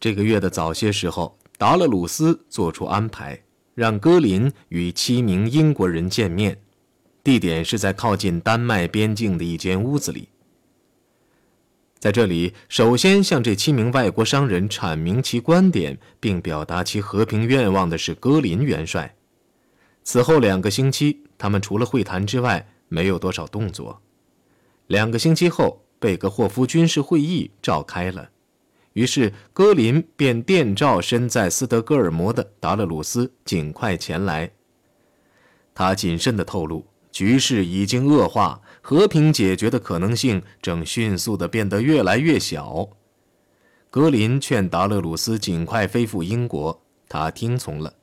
这个月的早些时候，达勒鲁斯做出安排，让戈林与七名英国人见面，地点是在靠近丹麦边境的一间屋子里。在这里，首先向这七名外国商人阐明其观点，并表达其和平愿望的是戈林元帅。此后两个星期，他们除了会谈之外，没有多少动作。两个星期后，贝格霍夫军事会议召开了，于是戈林便电召身在斯德哥尔摩的达勒鲁斯尽快前来。他谨慎地透露，局势已经恶化。和平解决的可能性正迅速地变得越来越小。格林劝达勒鲁斯尽快飞赴英国，他听从了，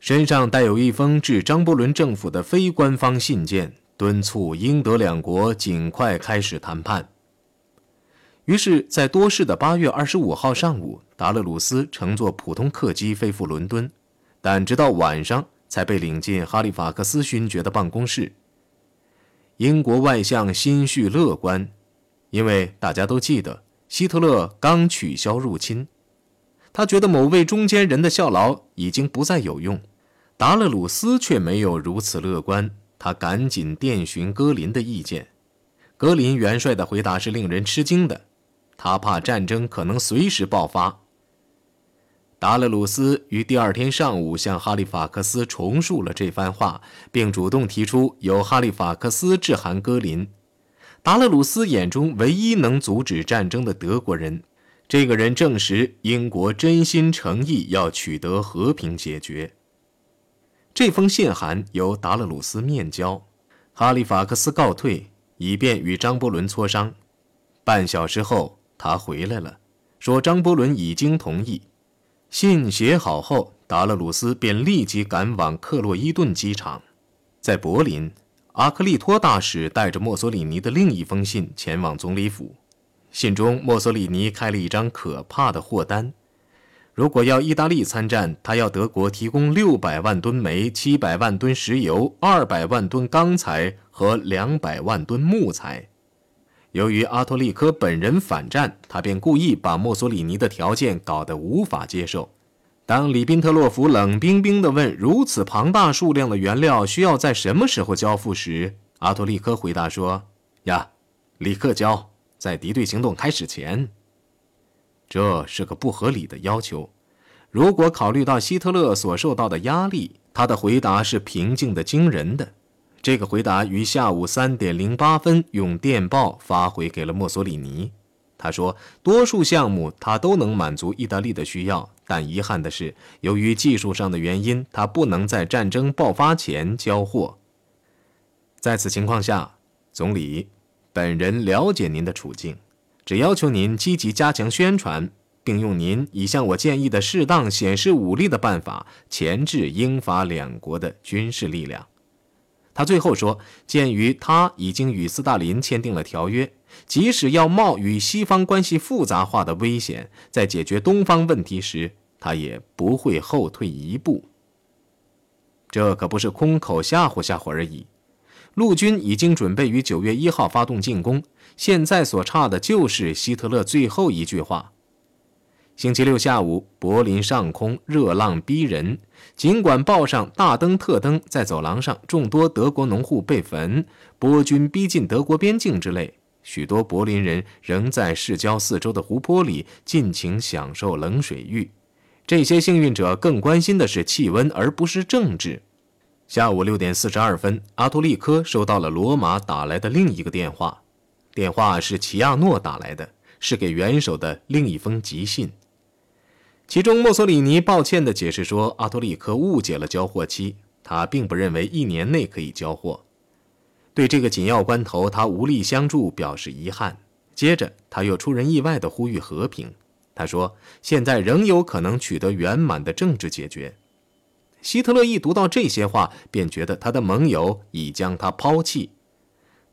身上带有一封致张伯伦政府的非官方信件，敦促英德两国尽快开始谈判。于是，在多事的八月二十五号上午，达勒鲁斯乘坐普通客机飞赴伦敦，但直到晚上才被领进哈利法克斯勋爵的办公室。英国外相心绪乐观，因为大家都记得希特勒刚取消入侵，他觉得某位中间人的效劳已经不再有用。达勒鲁斯却没有如此乐观，他赶紧电询格林的意见。格林元帅的回答是令人吃惊的，他怕战争可能随时爆发。达勒鲁斯于第二天上午向哈利法克斯重述了这番话，并主动提出由哈利法克斯致函戈林。达勒鲁斯眼中唯一能阻止战争的德国人，这个人证实英国真心诚意要取得和平解决。这封信函由达勒鲁斯面交，哈利法克斯告退，以便与张伯伦磋商。半小时后，他回来了，说张伯伦已经同意。信写好后，达勒鲁斯便立即赶往克洛伊顿机场。在柏林，阿克利托大使带着墨索里尼的另一封信前往总理府。信中，墨索里尼开了一张可怕的货单：如果要意大利参战，他要德国提供六百万吨煤、七百万吨石油、二百万吨钢材和两百万吨木材。由于阿托利科本人反战，他便故意把墨索里尼的条件搞得无法接受。当里宾特洛夫冷冰冰地问如此庞大数量的原料需要在什么时候交付时，阿托利科回答说：“呀，立刻交，在敌对行动开始前。”这是个不合理的要求。如果考虑到希特勒所受到的压力，他的回答是平静的惊人的。这个回答于下午三点零八分用电报发回给了墨索里尼。他说：“多数项目他都能满足意大利的需要，但遗憾的是，由于技术上的原因，他不能在战争爆发前交货。在此情况下，总理本人了解您的处境，只要求您积极加强宣传，并用您已向我建议的适当显示武力的办法钳制英法两国的军事力量。”他最后说：“鉴于他已经与斯大林签订了条约，即使要冒与西方关系复杂化的危险，在解决东方问题时，他也不会后退一步。这可不是空口吓唬吓唬而已。陆军已经准备于九月一号发动进攻，现在所差的就是希特勒最后一句话。”星期六下午，柏林上空热浪逼人。尽管报上大灯特灯，在走廊上众多德国农户被焚，波军逼近德国边境之类，许多柏林人仍在市郊四周的湖泊里尽情享受冷水浴。这些幸运者更关心的是气温，而不是政治。下午六点四十二分，阿托利科收到了罗马打来的另一个电话，电话是齐亚诺打来的，是给元首的另一封急信。其中，墨索里尼抱歉地解释说，阿托利科误解了交货期，他并不认为一年内可以交货。对这个紧要关头，他无力相助，表示遗憾。接着，他又出人意外地呼吁和平。他说：“现在仍有可能取得圆满的政治解决。”希特勒一读到这些话，便觉得他的盟友已将他抛弃。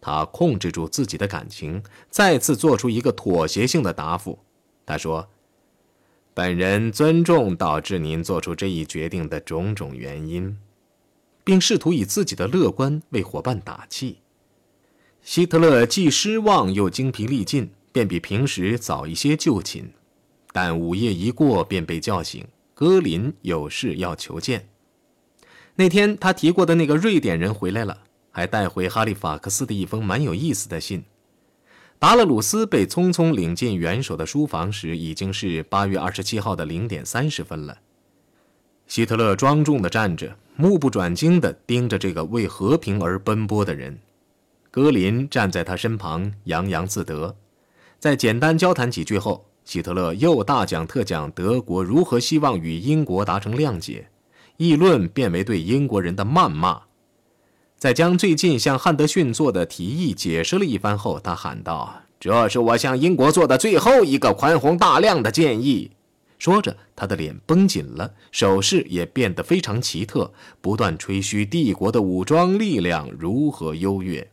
他控制住自己的感情，再次做出一个妥协性的答复。他说。本人尊重导致您做出这一决定的种种原因，并试图以自己的乐观为伙伴打气。希特勒既失望又精疲力尽，便比平时早一些就寝。但午夜一过便被叫醒，戈林有事要求见。那天他提过的那个瑞典人回来了，还带回哈利法克斯的一封蛮有意思的信。达勒鲁斯被匆匆领进元首的书房时，已经是八月二十七号的零点三十分了。希特勒庄重地站着，目不转睛地盯着这个为和平而奔波的人。格林站在他身旁，洋洋自得。在简单交谈几句后，希特勒又大讲特讲德国如何希望与英国达成谅解，议论变为对英国人的谩骂。在将最近向汉德逊做的提议解释了一番后，他喊道：“这是我向英国做的最后一个宽宏大量的建议。”说着，他的脸绷紧了，手势也变得非常奇特，不断吹嘘帝国的武装力量如何优越。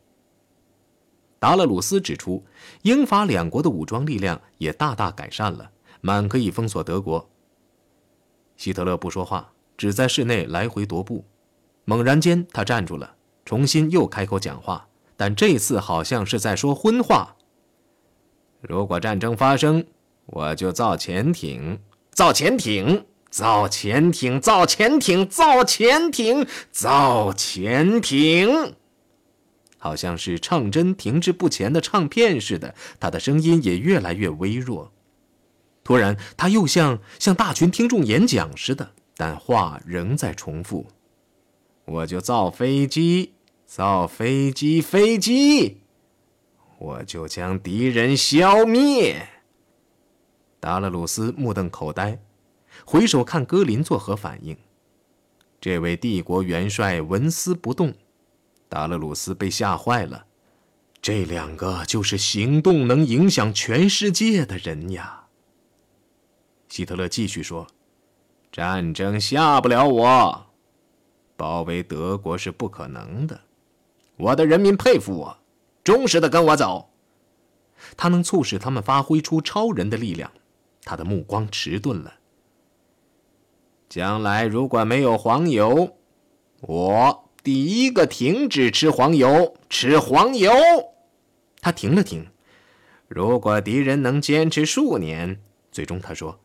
达勒鲁斯指出，英法两国的武装力量也大大改善了，满可以封锁德国。希特勒不说话，只在室内来回踱步。猛然间，他站住了。重新又开口讲话，但这次好像是在说荤话。如果战争发生，我就造潜艇，造潜艇，造潜艇，造潜艇，造潜艇，造潜艇。好像是唱针停滞不前的唱片似的，他的声音也越来越微弱。突然，他又像向大群听众演讲似的，但话仍在重复。我就造飞机，造飞机，飞机，我就将敌人消灭。达勒鲁斯目瞪口呆，回首看戈林作何反应。这位帝国元帅纹丝不动。达勒鲁斯被吓坏了，这两个就是行动能影响全世界的人呀。希特勒继续说：“战争吓不了我。”包围德国是不可能的，我的人民佩服我，忠实的跟我走。他能促使他们发挥出超人的力量。他的目光迟钝了。将来如果没有黄油，我第一个停止吃黄油，吃黄油。他停了停。如果敌人能坚持数年，最终他说，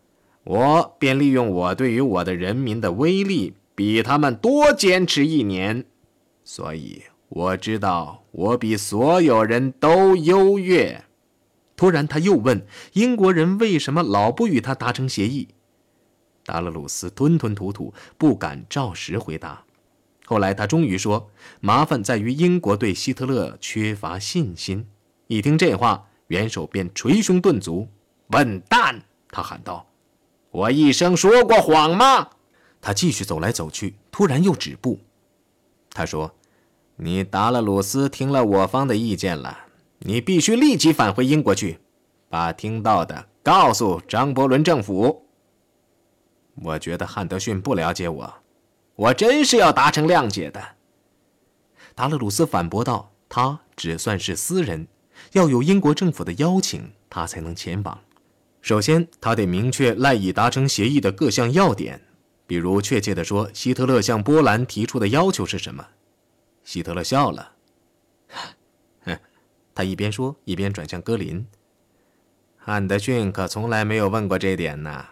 我便利用我对于我的人民的威力。比他们多坚持一年，所以我知道我比所有人都优越。突然，他又问：“英国人为什么老不与他达成协议？”达勒鲁斯吞吞吐吐，不敢照实回答。后来，他终于说：“麻烦在于英国对希特勒缺乏信心。”一听这话，元首便捶胸顿足：“笨蛋！”他喊道：“我一生说过谎吗？”他继续走来走去，突然又止步。他说：“你达勒鲁斯听了我方的意见了，你必须立即返回英国去，把听到的告诉张伯伦政府。”我觉得汉德逊不了解我，我真是要达成谅解的。达勒鲁斯反驳道：“他只算是私人，要有英国政府的邀请，他才能前往。首先，他得明确赖以达成协议的各项要点。”比如，确切地说，希特勒向波兰提出的要求是什么？希特勒笑了，哼，他一边说一边转向格林。汉德逊可从来没有问过这点呢。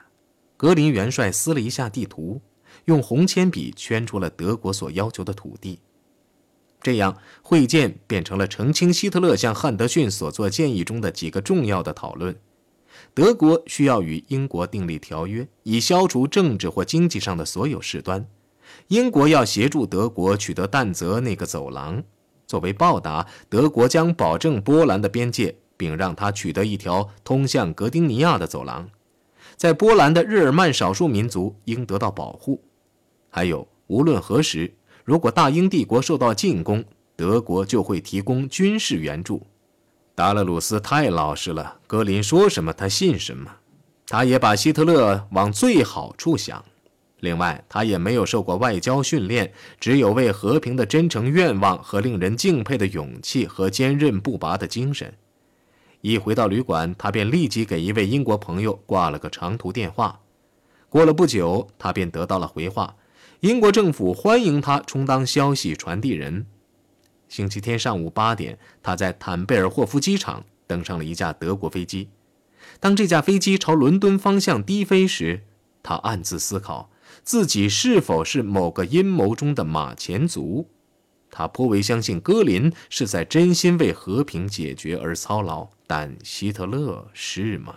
格林元帅撕了一下地图，用红铅笔圈出了德国所要求的土地。这样，会见变成了澄清希特勒向汉德逊所做建议中的几个重要的讨论。德国需要与英国订立条约，以消除政治或经济上的所有事端。英国要协助德国取得但泽那个走廊。作为报答，德国将保证波兰的边界，并让他取得一条通向格丁尼亚的走廊。在波兰的日耳曼少数民族应得到保护。还有，无论何时，如果大英帝国受到进攻，德国就会提供军事援助。达勒鲁斯太老实了，格林说什么他信什么。他也把希特勒往最好处想。另外，他也没有受过外交训练，只有为和平的真诚愿望和令人敬佩的勇气和坚韧不拔的精神。一回到旅馆，他便立即给一位英国朋友挂了个长途电话。过了不久，他便得到了回话：英国政府欢迎他充当消息传递人。星期天上午八点，他在坦贝尔霍夫机场登上了一架德国飞机。当这架飞机朝伦敦方向低飞时，他暗自思考自己是否是某个阴谋中的马前卒。他颇为相信戈林是在真心为和平解决而操劳，但希特勒是吗？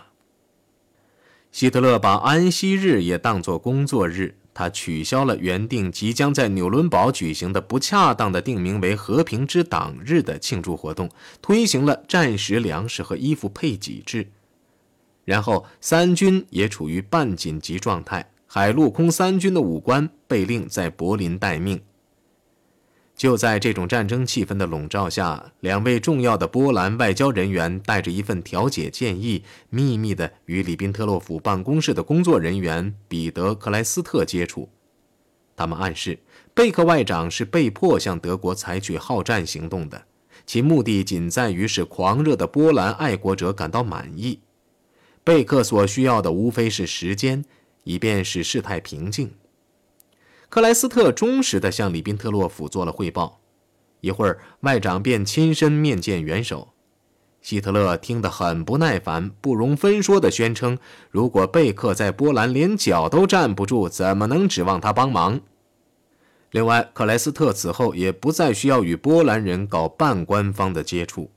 希特勒把安息日也当作工作日，他取消了原定即将在纽伦堡举行的不恰当的定名为“和平之党日”的庆祝活动，推行了战时粮食和衣服配给制。然后，三军也处于半紧急状态，海陆空三军的武官被令在柏林待命。就在这种战争气氛的笼罩下，两位重要的波兰外交人员带着一份调解建议，秘密地与里宾特洛甫办公室的工作人员彼得·克莱斯特接触。他们暗示，贝克外长是被迫向德国采取好战行动的，其目的仅在于使狂热的波兰爱国者感到满意。贝克所需要的无非是时间，以便使事态平静。克莱斯特忠实地向里宾特洛甫做了汇报，一会儿外长便亲身面见元首。希特勒听得很不耐烦，不容分说地宣称：“如果贝克在波兰连脚都站不住，怎么能指望他帮忙？”另外，克莱斯特此后也不再需要与波兰人搞半官方的接触。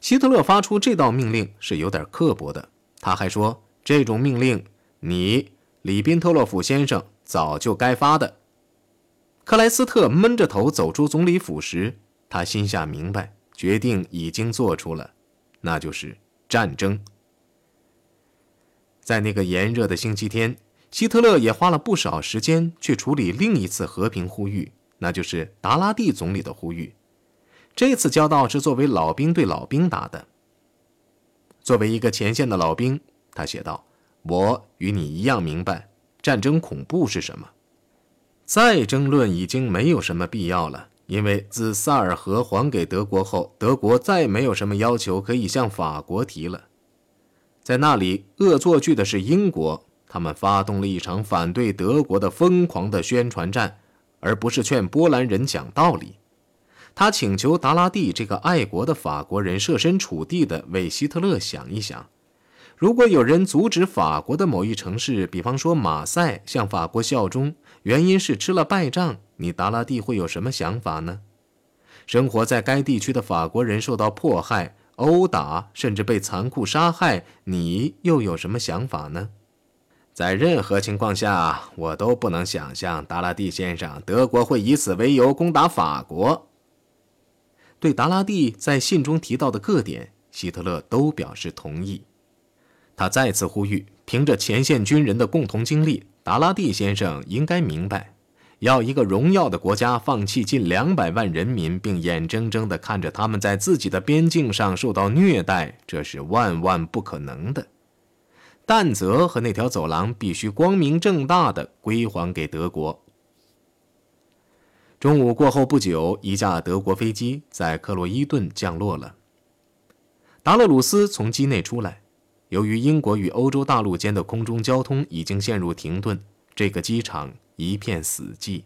希特勒发出这道命令是有点刻薄的，他还说：“这种命令，你，里宾特洛甫先生。”早就该发的。克莱斯特闷着头走出总理府时，他心下明白，决定已经做出了，那就是战争。在那个炎热的星期天，希特勒也花了不少时间去处理另一次和平呼吁，那就是达拉蒂总理的呼吁。这次交道是作为老兵对老兵打的。作为一个前线的老兵，他写道：“我与你一样明白。”战争恐怖是什么？再争论已经没有什么必要了，因为自萨尔河还给德国后，德国再没有什么要求可以向法国提了。在那里，恶作剧的是英国，他们发动了一场反对德国的疯狂的宣传战，而不是劝波兰人讲道理。他请求达拉蒂这个爱国的法国人设身处地的为希特勒想一想。如果有人阻止法国的某一城市，比方说马赛，向法国效忠，原因是吃了败仗，你达拉蒂会有什么想法呢？生活在该地区的法国人受到迫害、殴打，甚至被残酷杀害，你又有什么想法呢？在任何情况下，我都不能想象达拉蒂先生，德国会以此为由攻打法国。对达拉蒂在信中提到的各点，希特勒都表示同意。他再次呼吁，凭着前线军人的共同经历，达拉蒂先生应该明白，要一个荣耀的国家放弃近两百万人民，并眼睁睁地看着他们在自己的边境上受到虐待，这是万万不可能的。但泽和那条走廊必须光明正大地归还给德国。中午过后不久，一架德国飞机在克洛伊顿降落了。达勒鲁斯从机内出来。由于英国与欧洲大陆间的空中交通已经陷入停顿，这个机场一片死寂。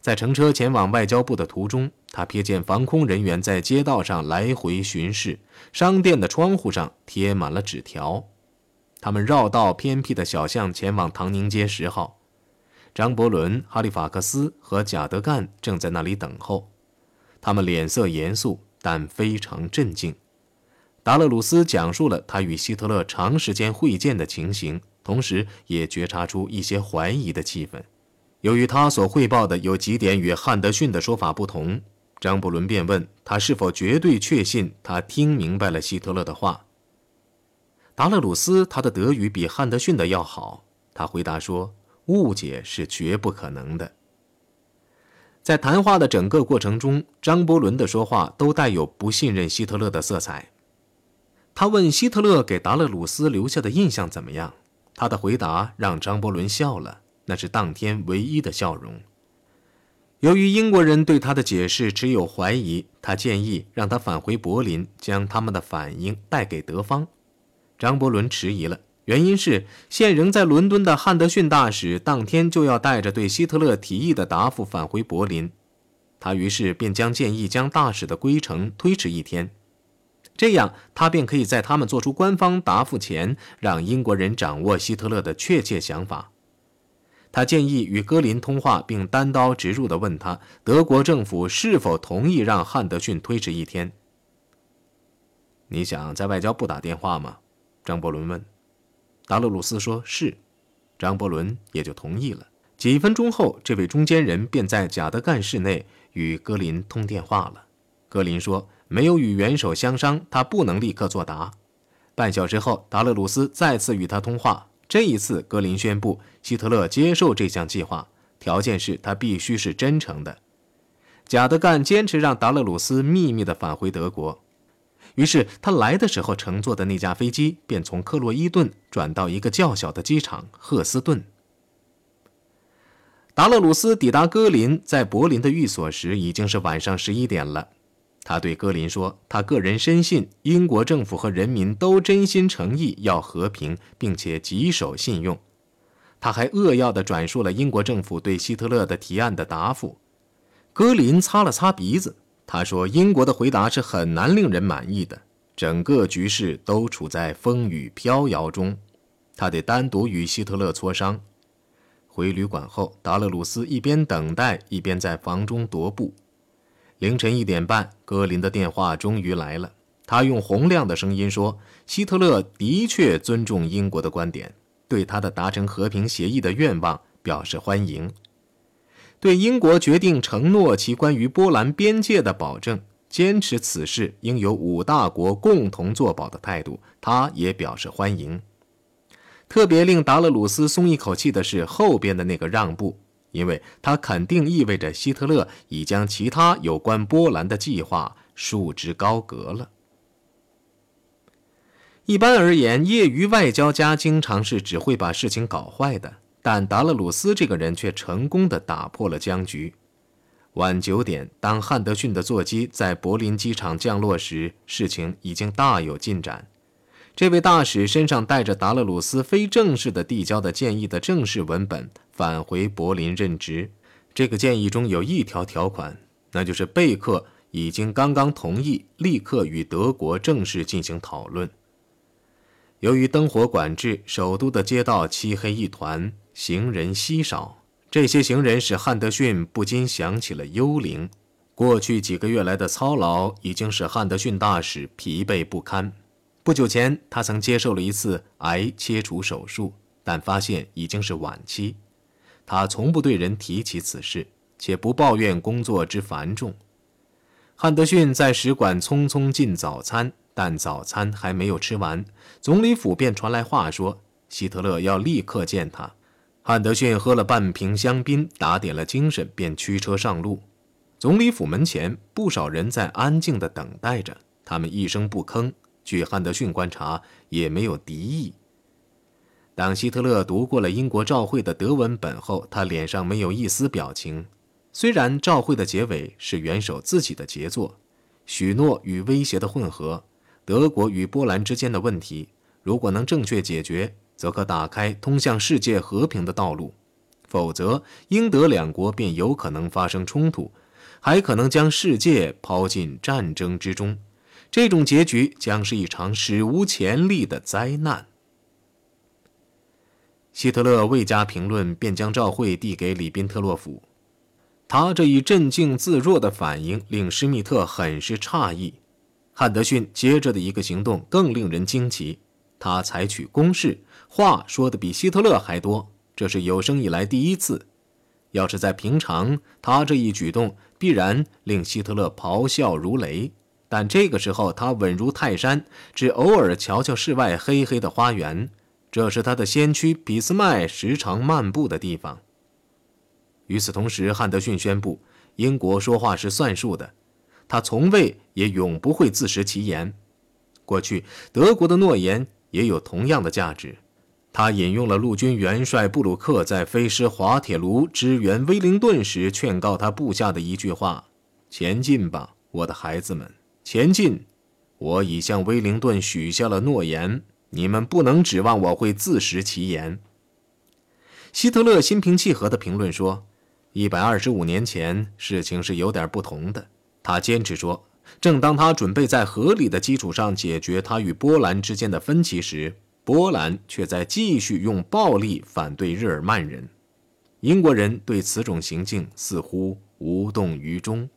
在乘车前往外交部的途中，他瞥见防空人员在街道上来回巡视，商店的窗户上贴满了纸条。他们绕道偏僻的小巷前往唐宁街十号。张伯伦、哈利法克斯和贾德干正在那里等候，他们脸色严肃，但非常镇静。达勒鲁斯讲述了他与希特勒长时间会见的情形，同时也觉察出一些怀疑的气氛。由于他所汇报的有几点与汉德逊的说法不同，张伯伦便问他是否绝对确信他听明白了希特勒的话。达勒鲁斯他的德语比汉德逊的要好，他回答说：“误解是绝不可能的。”在谈话的整个过程中，张伯伦的说话都带有不信任希特勒的色彩。他问希特勒给达勒鲁斯留下的印象怎么样？他的回答让张伯伦笑了，那是当天唯一的笑容。由于英国人对他的解释持有怀疑，他建议让他返回柏林，将他们的反应带给德方。张伯伦迟疑了，原因是现仍在伦敦的汉德逊大使当天就要带着对希特勒提议的答复返回柏林，他于是便将建议将大使的归程推迟一天。这样他便可以在他们做出官方答复前，让英国人掌握希特勒的确切想法。他建议与戈林通话，并单刀直入地问他德国政府是否同意让汉德逊推迟一天。你想在外交部打电话吗？张伯伦问。达勒鲁斯说是，张伯伦也就同意了。几分钟后，这位中间人便在贾德干室内与戈林通电话了。戈林说没有与元首相商，他不能立刻作答。半小时后，达勒鲁斯再次与他通话。这一次，格林宣布希特勒接受这项计划，条件是他必须是真诚的。贾德干坚持让达勒鲁斯秘密地返回德国，于是他来的时候乘坐的那架飞机便从克洛伊顿转到一个较小的机场赫斯顿。达勒鲁斯抵达格林在柏林的寓所时，已经是晚上十一点了。他对戈林说：“他个人深信英国政府和人民都真心诚意要和平，并且极守信用。”他还扼要地转述了英国政府对希特勒的提案的答复。戈林擦了擦鼻子，他说：“英国的回答是很难令人满意的，整个局势都处在风雨飘摇中，他得单独与希特勒磋商。”回旅馆后，达勒鲁斯一边等待，一边在房中踱步。凌晨一点半，格林的电话终于来了。他用洪亮的声音说：“希特勒的确尊重英国的观点，对他的达成和平协议的愿望表示欢迎。对英国决定承诺其关于波兰边界的保证，坚持此事应由五大国共同作保的态度，他也表示欢迎。特别令达勒鲁斯松一口气的是后边的那个让步。”因为它肯定意味着希特勒已将其他有关波兰的计划束之高阁了。一般而言，业余外交家经常是只会把事情搞坏的，但达勒鲁斯这个人却成功的打破了僵局。晚九点，当汉德逊的座机在柏林机场降落时，事情已经大有进展。这位大使身上带着达勒鲁斯非正式的递交的建议的正式文本，返回柏林任职。这个建议中有一条条款，那就是贝克已经刚刚同意立刻与德国正式进行讨论。由于灯火管制，首都的街道漆黑一团，行人稀少。这些行人使汉德逊不禁想起了幽灵。过去几个月来的操劳已经使汉德逊大使疲惫不堪。不久前，他曾接受了一次癌切除手术，但发现已经是晚期。他从不对人提起此事，且不抱怨工作之繁重。汉德逊在使馆匆匆进早餐，但早餐还没有吃完，总理府便传来话说希特勒要立刻见他。汉德逊喝了半瓶香槟，打点了精神，便驱车上路。总理府门前，不少人在安静地等待着，他们一声不吭。据汉德逊观察，也没有敌意。当希特勒读过了英国照会的德文本后，他脸上没有一丝表情。虽然照会的结尾是元首自己的杰作，许诺与威胁的混合，德国与波兰之间的问题，如果能正确解决，则可打开通向世界和平的道路；否则，英德两国便有可能发生冲突，还可能将世界抛进战争之中。这种结局将是一场史无前例的灾难。希特勒未加评论，便将照会递给里宾特洛甫。他这一镇静自若的反应令施密特很是诧异。汉德逊接着的一个行动更令人惊奇，他采取攻势，话说的比希特勒还多，这是有生以来第一次。要是在平常，他这一举动必然令希特勒咆哮如雷。但这个时候，他稳如泰山，只偶尔瞧瞧室外黑黑的花园，这是他的先驱俾斯麦时常漫步的地方。与此同时，汉德逊宣布，英国说话是算数的，他从未也永不会自食其言。过去，德国的诺言也有同样的价值。他引用了陆军元帅布鲁克在飞狮滑铁卢支援威灵顿时劝告他部下的一句话：“前进吧，我的孩子们。”前进！我已向威灵顿许下了诺言，你们不能指望我会自食其言。希特勒心平气和地评论说：“一百二十五年前，事情是有点不同的。”他坚持说：“正当他准备在合理的基础上解决他与波兰之间的分歧时，波兰却在继续用暴力反对日耳曼人。英国人对此种行径似乎无动于衷。